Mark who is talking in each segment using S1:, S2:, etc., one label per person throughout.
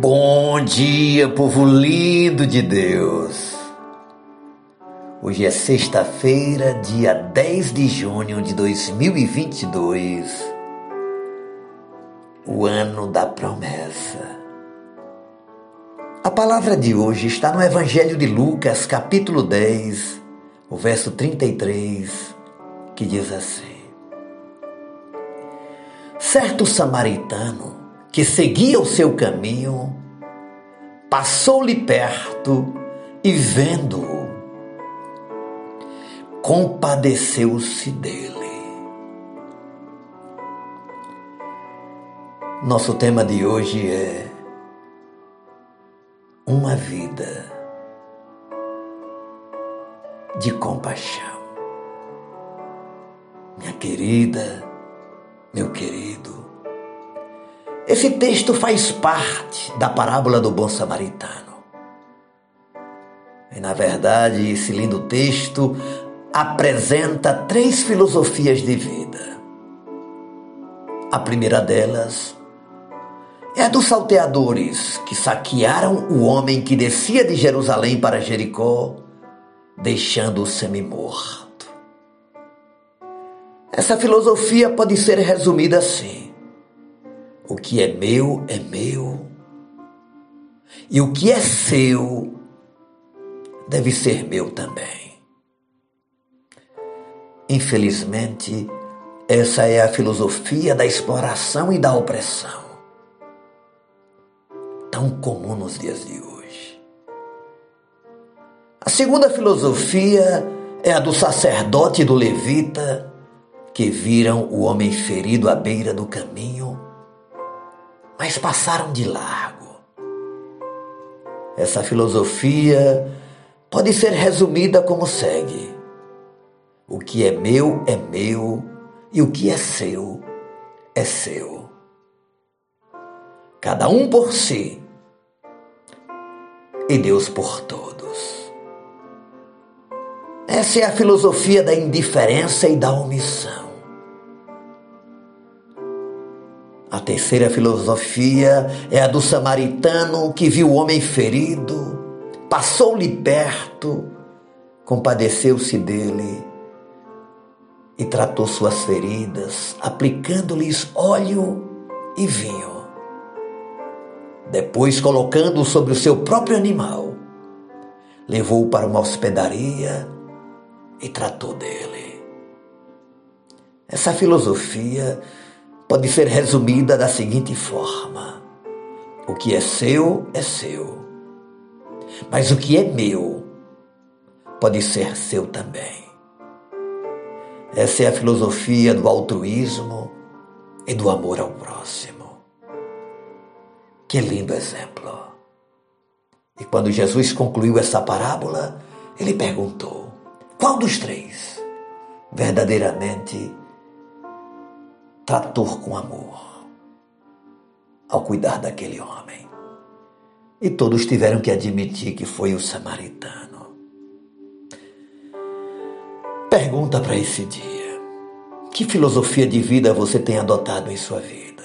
S1: Bom dia, povo lindo de Deus. Hoje é sexta-feira, dia 10 de junho de 2022, o ano da promessa. A palavra de hoje está no Evangelho de Lucas, capítulo 10, o verso 33, que diz assim: Certo samaritano que seguia o seu caminho, passou-lhe perto e, vendo-o, compadeceu-se dele. Nosso tema de hoje é uma vida de compaixão. Minha querida, meu querido, esse texto faz parte da parábola do bom samaritano. E na verdade, esse lindo texto apresenta três filosofias de vida. A primeira delas é a dos salteadores que saquearam o homem que descia de Jerusalém para Jericó, deixando-o semi-morto. Essa filosofia pode ser resumida assim: o que é meu é meu. E o que é seu deve ser meu também. Infelizmente, essa é a filosofia da exploração e da opressão, tão comum nos dias de hoje. A segunda filosofia é a do sacerdote e do levita que viram o homem ferido à beira do caminho mas passaram de largo. Essa filosofia pode ser resumida como segue: O que é meu é meu e o que é seu é seu. Cada um por si e Deus por todos. Essa é a filosofia da indiferença e da omissão. A terceira filosofia é a do samaritano que viu o homem ferido, passou-lhe perto, compadeceu-se dele e tratou suas feridas, aplicando-lhes óleo e vinho. Depois, colocando-o sobre o seu próprio animal, levou-o para uma hospedaria e tratou dele. Essa filosofia pode ser resumida da seguinte forma: o que é seu é seu, mas o que é meu pode ser seu também. Essa é a filosofia do altruísmo e do amor ao próximo. Que lindo exemplo! E quando Jesus concluiu essa parábola, ele perguntou: qual dos três verdadeiramente tratou com amor ao cuidar daquele homem. E todos tiveram que admitir que foi o samaritano. Pergunta para esse dia: que filosofia de vida você tem adotado em sua vida?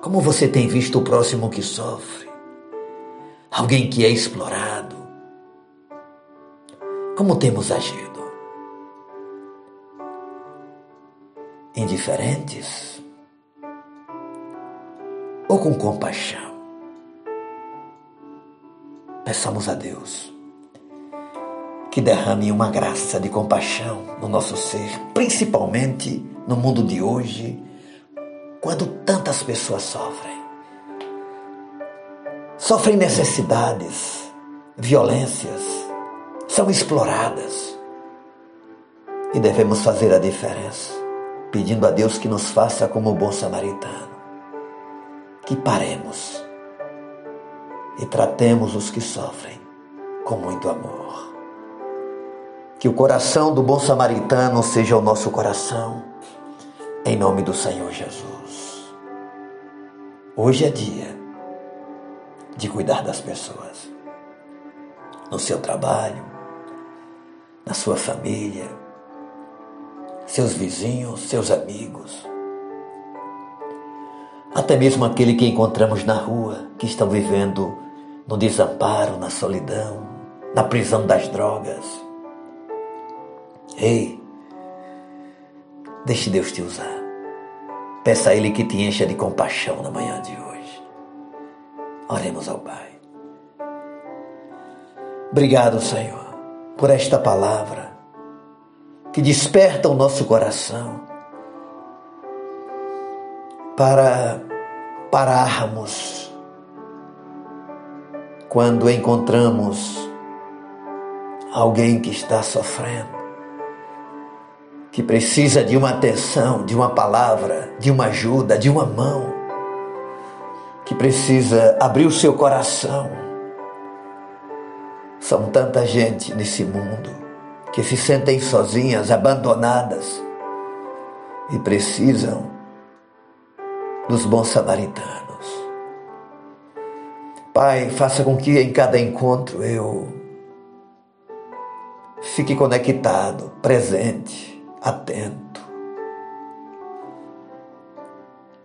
S1: Como você tem visto o próximo que sofre? Alguém que é explorado? Como temos agido? Indiferentes ou com compaixão. Peçamos a Deus que derrame uma graça de compaixão no nosso ser, principalmente no mundo de hoje, quando tantas pessoas sofrem. Sofrem necessidades, violências, são exploradas. E devemos fazer a diferença pedindo a Deus que nos faça como o bom samaritano, que paremos e tratemos os que sofrem com muito amor. Que o coração do bom samaritano seja o nosso coração, em nome do Senhor Jesus. Hoje é dia de cuidar das pessoas, no seu trabalho, na sua família seus vizinhos, seus amigos. até mesmo aquele que encontramos na rua, que estão vivendo no desamparo, na solidão, na prisão das drogas. Ei, deixe Deus te usar. Peça a Ele que te encha de compaixão na manhã de hoje. Oremos ao Pai. Obrigado, Senhor, por esta palavra que desperta o nosso coração para pararmos quando encontramos alguém que está sofrendo, que precisa de uma atenção, de uma palavra, de uma ajuda, de uma mão, que precisa abrir o seu coração. São tanta gente nesse mundo que se sentem sozinhas, abandonadas e precisam dos bons samaritanos. Pai, faça com que em cada encontro eu fique conectado, presente, atento.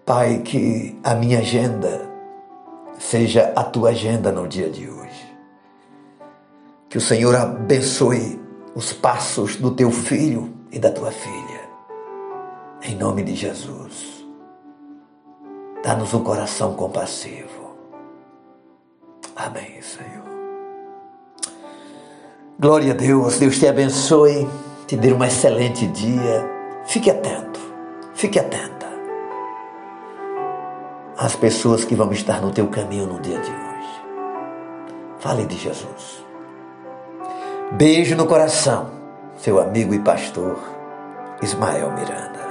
S1: Pai, que a minha agenda seja a tua agenda no dia de hoje. Que o Senhor abençoe os passos do teu filho e da tua filha. Em nome de Jesus. Dá-nos um coração compassivo. Amém, Senhor. Glória a Deus, Deus te abençoe, te dê um excelente dia. Fique atento, fique atenta às pessoas que vão estar no teu caminho no dia de hoje. Fale de Jesus. Beijo no coração, seu amigo e pastor Ismael Miranda.